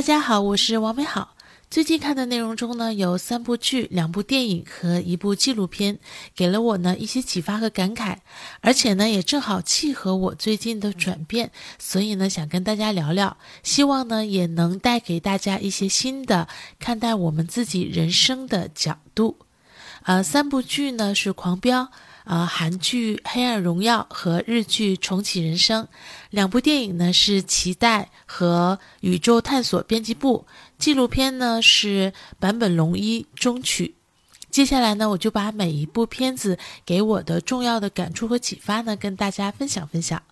大家好，我是王美好。最近看的内容中呢，有三部剧、两部电影和一部纪录片，给了我呢一些启发和感慨，而且呢也正好契合我最近的转变，所以呢想跟大家聊聊，希望呢也能带给大家一些新的看待我们自己人生的角度。呃，三部剧呢是《狂飙》。呃，韩剧《黑暗荣耀》和日剧《重启人生》两部电影呢是《期待》和《宇宙探索编辑部》，纪录片呢是坂本龙一《中曲》。接下来呢，我就把每一部片子给我的重要的感触和启发呢，跟大家分享分享。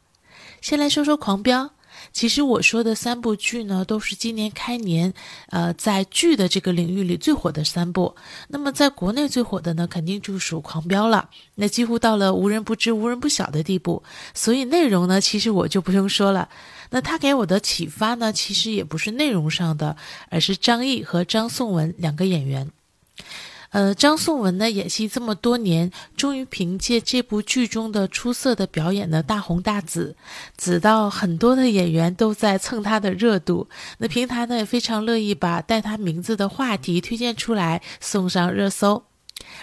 先来说说《狂飙》。其实我说的三部剧呢，都是今年开年，呃，在剧的这个领域里最火的三部。那么在国内最火的呢，肯定就属《狂飙》了。那几乎到了无人不知、无人不晓的地步。所以内容呢，其实我就不用说了。那他给我的启发呢，其实也不是内容上的，而是张译和张颂文两个演员。呃，张颂文呢，演戏这么多年，终于凭借这部剧中的出色的表演呢，大红大紫，紫到很多的演员都在蹭他的热度。那平台呢也非常乐意把带他名字的话题推荐出来，送上热搜。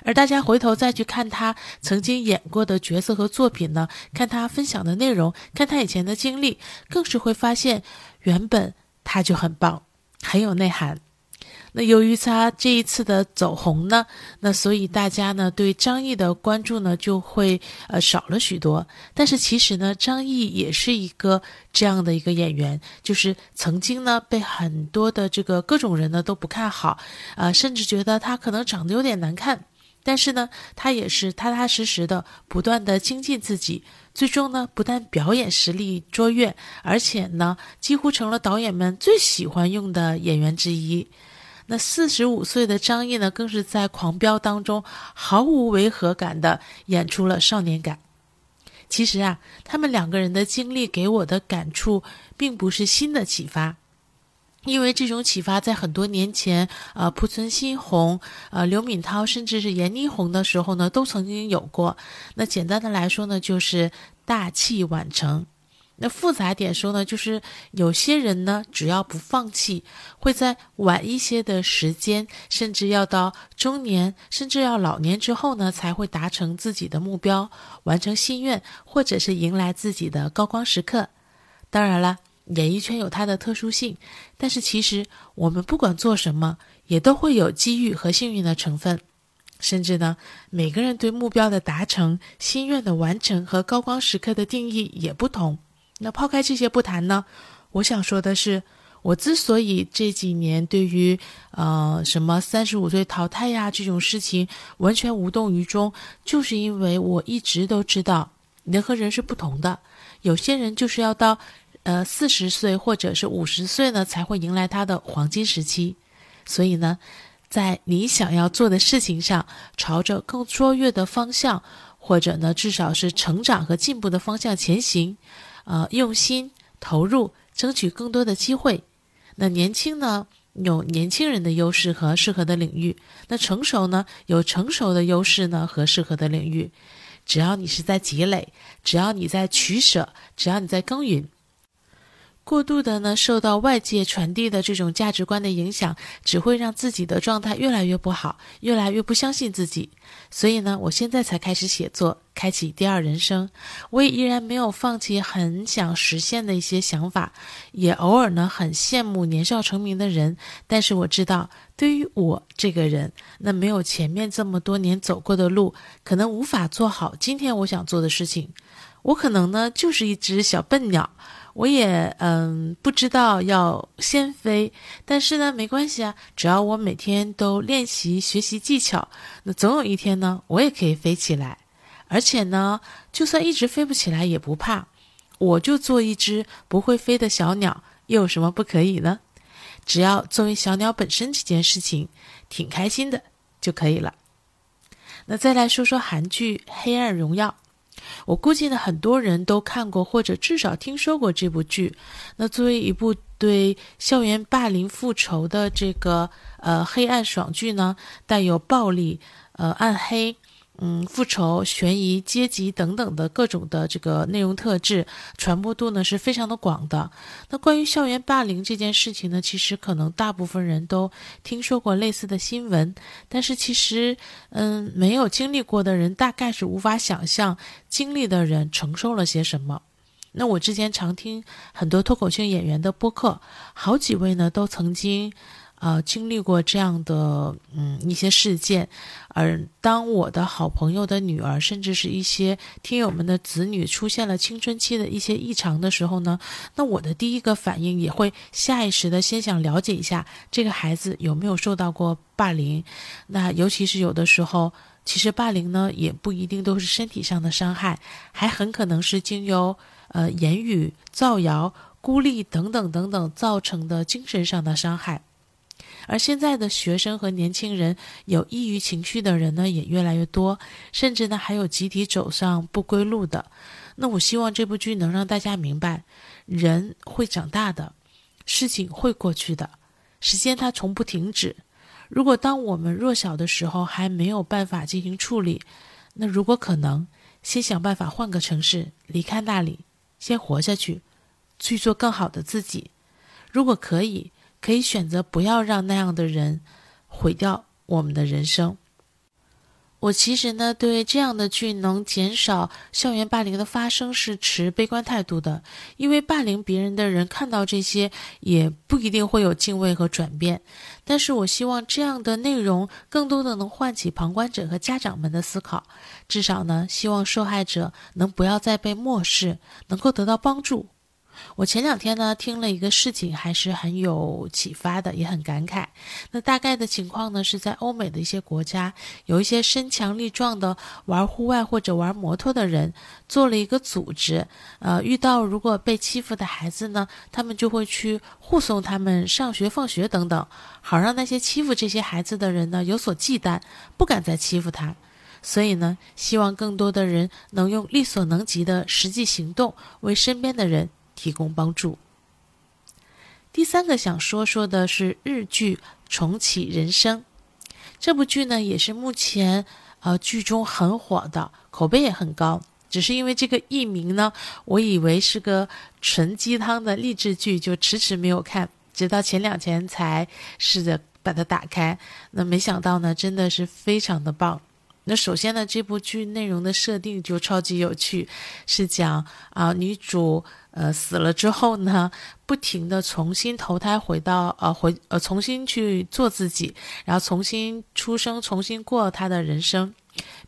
而大家回头再去看他曾经演过的角色和作品呢，看他分享的内容，看他以前的经历，更是会发现，原本他就很棒，很有内涵。那由于他这一次的走红呢，那所以大家呢对张译的关注呢就会呃少了许多。但是其实呢，张译也是一个这样的一个演员，就是曾经呢被很多的这个各种人呢都不看好，啊，甚至觉得他可能长得有点难看。但是呢，他也是踏踏实实的不断的精进自己，最终呢不但表演实力卓越，而且呢几乎成了导演们最喜欢用的演员之一。那四十五岁的张译呢，更是在《狂飙》当中毫无违和感的演出了少年感。其实啊，他们两个人的经历给我的感触，并不是新的启发，因为这种启发在很多年前，呃，濮存昕红、呃，刘敏涛，甚至是闫妮红的时候呢，都曾经有过。那简单的来说呢，就是大器晚成。那复杂点说呢，就是有些人呢，只要不放弃，会在晚一些的时间，甚至要到中年，甚至要老年之后呢，才会达成自己的目标，完成心愿，或者是迎来自己的高光时刻。当然了，演艺圈有它的特殊性，但是其实我们不管做什么，也都会有机遇和幸运的成分，甚至呢，每个人对目标的达成、心愿的完成和高光时刻的定义也不同。那抛开这些不谈呢，我想说的是，我之所以这几年对于呃什么三十五岁淘汰呀这种事情完全无动于衷，就是因为我一直都知道人和人是不同的，有些人就是要到呃四十岁或者是五十岁呢才会迎来他的黄金时期，所以呢，在你想要做的事情上，朝着更卓越的方向，或者呢至少是成长和进步的方向前行。呃，用心投入，争取更多的机会。那年轻呢，有年轻人的优势和适合的领域；那成熟呢，有成熟的优势呢和适合的领域。只要你是在积累，只要你在取舍，只要你在耕耘。过度的呢，受到外界传递的这种价值观的影响，只会让自己的状态越来越不好，越来越不相信自己。所以呢，我现在才开始写作，开启第二人生。我也依然没有放弃很想实现的一些想法，也偶尔呢很羡慕年少成名的人。但是我知道，对于我这个人，那没有前面这么多年走过的路，可能无法做好今天我想做的事情。我可能呢就是一只小笨鸟。我也嗯不知道要先飞，但是呢没关系啊，只要我每天都练习学习技巧，那总有一天呢我也可以飞起来。而且呢，就算一直飞不起来也不怕，我就做一只不会飞的小鸟，又有什么不可以呢？只要作为小鸟本身这件事情挺开心的就可以了。那再来说说韩剧《黑暗荣耀》。我估计呢，很多人都看过或者至少听说过这部剧。那作为一部对校园霸凌复仇的这个呃黑暗爽剧呢，带有暴力、呃暗黑，嗯，复仇、悬疑、阶级等等的各种的这个内容特质，传播度呢是非常的广的。那关于校园霸凌这件事情呢，其实可能大部分人都听说过类似的新闻，但是其实，嗯，没有经历过的人大概是无法想象经历的人承受了些什么。那我之前常听很多脱口秀演员的播客，好几位呢都曾经。呃，经历过这样的嗯一些事件，而当我的好朋友的女儿，甚至是一些听友们的子女出现了青春期的一些异常的时候呢，那我的第一个反应也会下意识的先想了解一下这个孩子有没有受到过霸凌。那尤其是有的时候，其实霸凌呢也不一定都是身体上的伤害，还很可能是经由呃言语造谣、孤立等等等等造成的精神上的伤害。而现在的学生和年轻人有抑郁情绪的人呢，也越来越多，甚至呢还有集体走上不归路的。那我希望这部剧能让大家明白，人会长大的，事情会过去的，时间它从不停止。如果当我们弱小的时候还没有办法进行处理，那如果可能，先想办法换个城市，离开那里，先活下去，去做更好的自己。如果可以。可以选择不要让那样的人毁掉我们的人生。我其实呢，对这样的剧能减少校园霸凌的发生是持悲观态度的，因为霸凌别人的人看到这些也不一定会有敬畏和转变。但是我希望这样的内容更多的能唤起旁观者和家长们的思考，至少呢，希望受害者能不要再被漠视，能够得到帮助。我前两天呢听了一个事情，还是很有启发的，也很感慨。那大概的情况呢，是在欧美的一些国家，有一些身强力壮的玩户外或者玩摩托的人，做了一个组织。呃，遇到如果被欺负的孩子呢，他们就会去护送他们上学、放学等等，好让那些欺负这些孩子的人呢有所忌惮，不敢再欺负他。所以呢，希望更多的人能用力所能及的实际行动，为身边的人。提供帮助。第三个想说说的是日剧《重启人生》这部剧呢，也是目前呃剧中很火的，口碑也很高。只是因为这个译名呢，我以为是个纯鸡汤的励志剧，就迟迟没有看，直到前两天才试着把它打开。那没想到呢，真的是非常的棒。那首先呢，这部剧内容的设定就超级有趣，是讲啊女主呃死了之后呢，不停的重新投胎回到呃回呃重新去做自己，然后重新出生，重新过他的人生，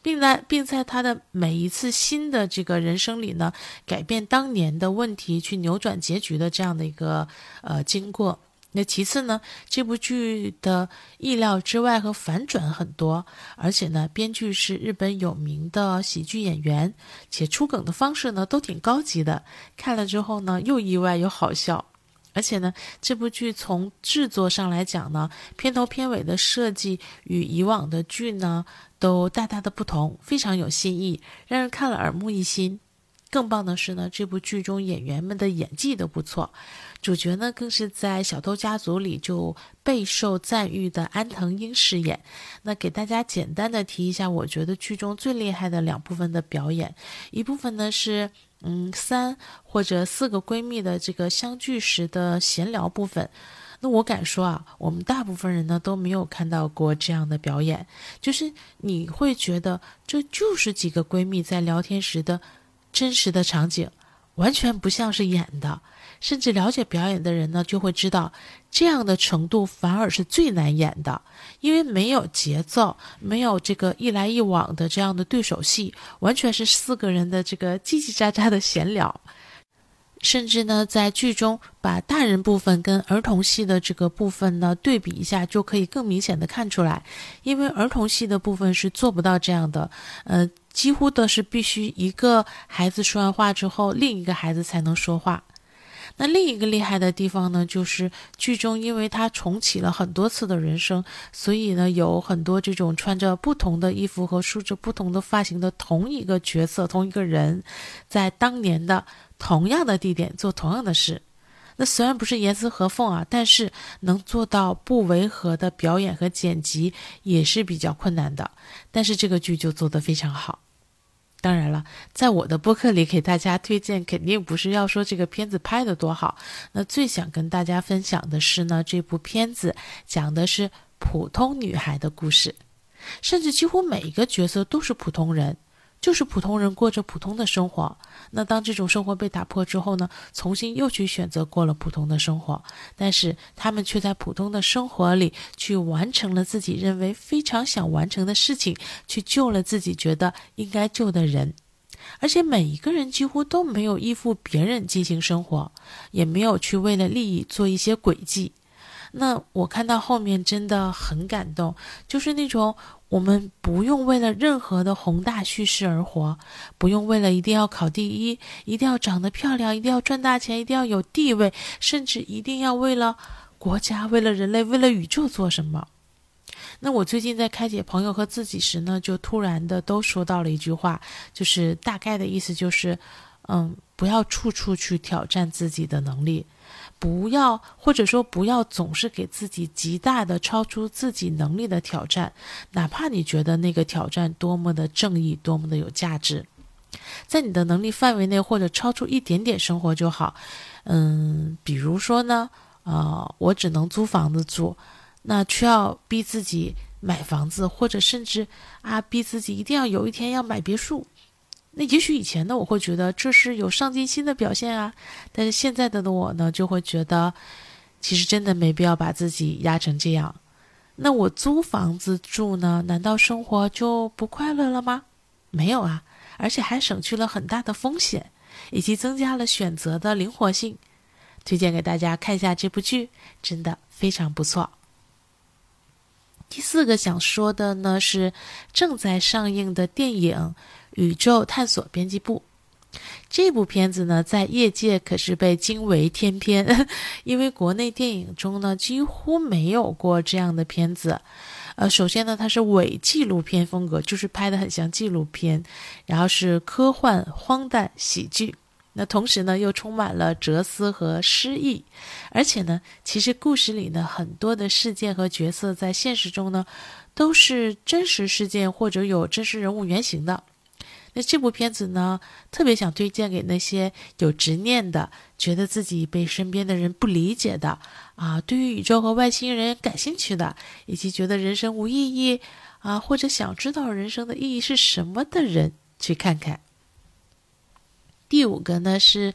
并在并在他的每一次新的这个人生里呢，改变当年的问题，去扭转结局的这样的一个呃经过。那其次呢，这部剧的意料之外和反转很多，而且呢，编剧是日本有名的喜剧演员，且出梗的方式呢都挺高级的。看了之后呢，又意外又好笑。而且呢，这部剧从制作上来讲呢，片头片尾的设计与以往的剧呢都大大的不同，非常有新意，让人看了耳目一新。更棒的是呢，这部剧中演员们的演技都不错，主角呢更是在《小偷家族》里就备受赞誉的安藤英饰演。那给大家简单的提一下，我觉得剧中最厉害的两部分的表演，一部分呢是嗯三或者四个闺蜜的这个相聚时的闲聊部分。那我敢说啊，我们大部分人呢都没有看到过这样的表演，就是你会觉得这就是几个闺蜜在聊天时的。真实的场景，完全不像是演的。甚至了解表演的人呢，就会知道，这样的程度反而是最难演的，因为没有节奏，没有这个一来一往的这样的对手戏，完全是四个人的这个叽叽喳喳的闲聊。甚至呢，在剧中把大人部分跟儿童戏的这个部分呢对比一下，就可以更明显的看出来，因为儿童戏的部分是做不到这样的，呃。几乎都是必须一个孩子说完话之后，另一个孩子才能说话。那另一个厉害的地方呢，就是剧中因为他重启了很多次的人生，所以呢，有很多这种穿着不同的衣服和梳着不同的发型的同一个角色、同一个人，在当年的同样的地点做同样的事。那虽然不是严丝合缝啊，但是能做到不违和的表演和剪辑也是比较困难的。但是这个剧就做得非常好。当然了，在我的播客里给大家推荐，肯定不是要说这个片子拍得多好。那最想跟大家分享的是呢，这部片子讲的是普通女孩的故事，甚至几乎每一个角色都是普通人。就是普通人过着普通的生活，那当这种生活被打破之后呢？重新又去选择过了普通的生活，但是他们却在普通的生活里去完成了自己认为非常想完成的事情，去救了自己觉得应该救的人，而且每一个人几乎都没有依附别人进行生活，也没有去为了利益做一些诡计。那我看到后面真的很感动，就是那种。我们不用为了任何的宏大叙事而活，不用为了一定要考第一、一定要长得漂亮、一定要赚大钱、一定要有地位，甚至一定要为了国家、为了人类、为了宇宙做什么。那我最近在开解朋友和自己时呢，就突然的都说到了一句话，就是大概的意思就是，嗯，不要处处去挑战自己的能力。不要，或者说不要总是给自己极大的超出自己能力的挑战，哪怕你觉得那个挑战多么的正义，多么的有价值，在你的能力范围内或者超出一点点生活就好。嗯，比如说呢，呃，我只能租房子住，那却要逼自己买房子，或者甚至啊，逼自己一定要有一天要买别墅。那也许以前呢，我会觉得这是有上进心的表现啊，但是现在的我呢，就会觉得，其实真的没必要把自己压成这样。那我租房子住呢，难道生活就不快乐了吗？没有啊，而且还省去了很大的风险，以及增加了选择的灵活性。推荐给大家看一下这部剧，真的非常不错。第四个想说的呢，是正在上映的电影。宇宙探索编辑部这部片子呢，在业界可是被惊为天片，因为国内电影中呢几乎没有过这样的片子。呃，首先呢，它是伪纪录片风格，就是拍的很像纪录片，然后是科幻、荒诞、喜剧，那同时呢又充满了哲思和诗意，而且呢，其实故事里呢很多的事件和角色在现实中呢都是真实事件或者有真实人物原型的。那这部片子呢，特别想推荐给那些有执念的、觉得自己被身边的人不理解的啊，对于宇宙和外星人感兴趣的，以及觉得人生无意义啊，或者想知道人生的意义是什么的人去看看。第五个呢是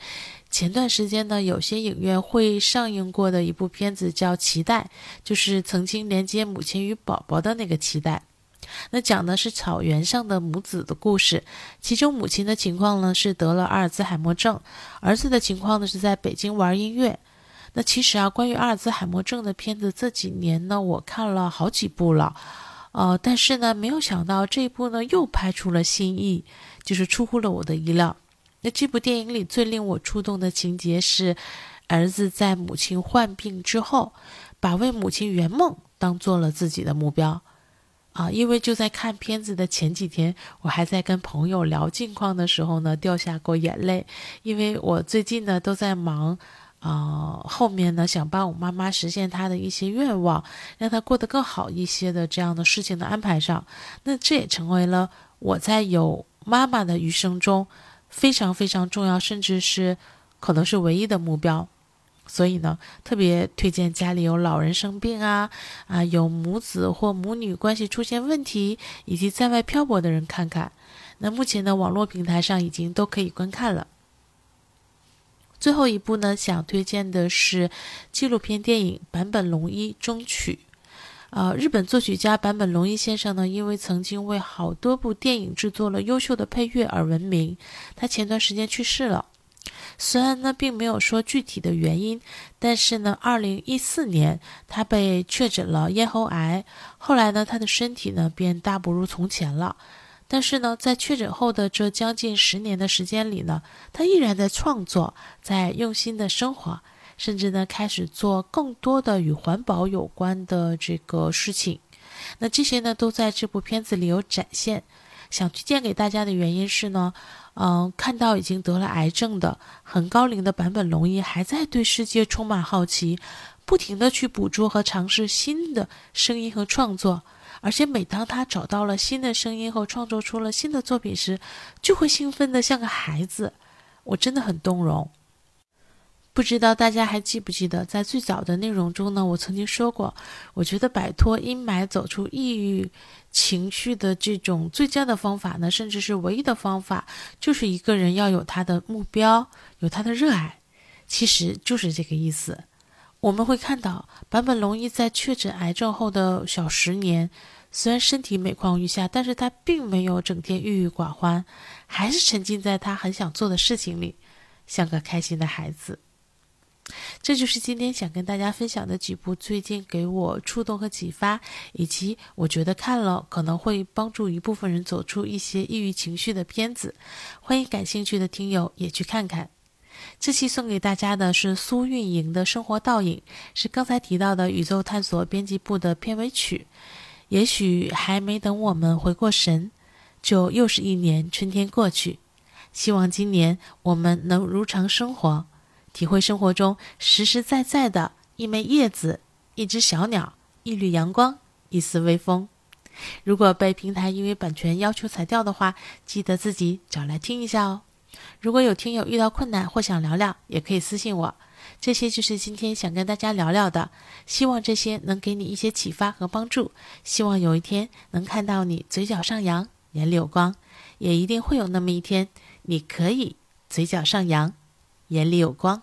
前段时间呢，有些影院会上映过的一部片子，叫《脐带》，就是曾经连接母亲与宝宝的那个脐带。那讲的是草原上的母子的故事，其中母亲的情况呢是得了阿尔兹海默症，儿子的情况呢是在北京玩音乐。那其实啊，关于阿尔兹海默症的片子这几年呢，我看了好几部了，呃，但是呢，没有想到这一部呢又拍出了新意，就是出乎了我的意料。那这部电影里最令我触动的情节是，儿子在母亲患病之后，把为母亲圆梦当做了自己的目标。啊，因为就在看片子的前几天，我还在跟朋友聊近况的时候呢，掉下过眼泪。因为我最近呢都在忙，啊，后面呢想帮我妈妈实现她的一些愿望，让她过得更好一些的这样的事情的安排上。那这也成为了我在有妈妈的余生中非常非常重要，甚至是可能是唯一的目标。所以呢，特别推荐家里有老人生病啊，啊，有母子或母女关系出现问题，以及在外漂泊的人看看。那目前呢，网络平台上已经都可以观看了。最后一部呢，想推荐的是纪录片电影《坂本龙一终曲》。呃，日本作曲家坂本龙一先生呢，因为曾经为好多部电影制作了优秀的配乐而闻名。他前段时间去世了。虽然呢，并没有说具体的原因，但是呢，二零一四年他被确诊了咽喉癌，后来呢，他的身体呢便大不如从前了。但是呢，在确诊后的这将近十年的时间里呢，他依然在创作，在用心的生活，甚至呢，开始做更多的与环保有关的这个事情。那这些呢，都在这部片子里有展现。想推荐给大家的原因是呢，嗯，看到已经得了癌症的很高龄的坂本龙一还在对世界充满好奇，不停的去捕捉和尝试新的声音和创作，而且每当他找到了新的声音和创作出了新的作品时，就会兴奋的像个孩子，我真的很动容。不知道大家还记不记得，在最早的内容中呢，我曾经说过，我觉得摆脱阴霾、走出抑郁情绪的这种最佳的方法呢，甚至是唯一的方法，就是一个人要有他的目标，有他的热爱，其实就是这个意思。我们会看到，坂本龙一在确诊癌症后的小十年，虽然身体每况愈下，但是他并没有整天郁郁寡欢，还是沉浸在他很想做的事情里，像个开心的孩子。这就是今天想跟大家分享的几部最近给我触动和启发，以及我觉得看了可能会帮助一部分人走出一些抑郁情绪的片子。欢迎感兴趣的听友也去看看。这期送给大家的是苏运莹的生活倒影，是刚才提到的宇宙探索编辑部的片尾曲。也许还没等我们回过神，就又是一年春天过去。希望今年我们能如常生活。体会生活中实实在在的一枚叶子、一只小鸟、一缕阳光、一丝微风。如果被平台因为版权要求裁掉的话，记得自己找来听一下哦。如果有听友遇到困难或想聊聊，也可以私信我。这些就是今天想跟大家聊聊的，希望这些能给你一些启发和帮助。希望有一天能看到你嘴角上扬，眼里有光，也一定会有那么一天，你可以嘴角上扬。眼里有光。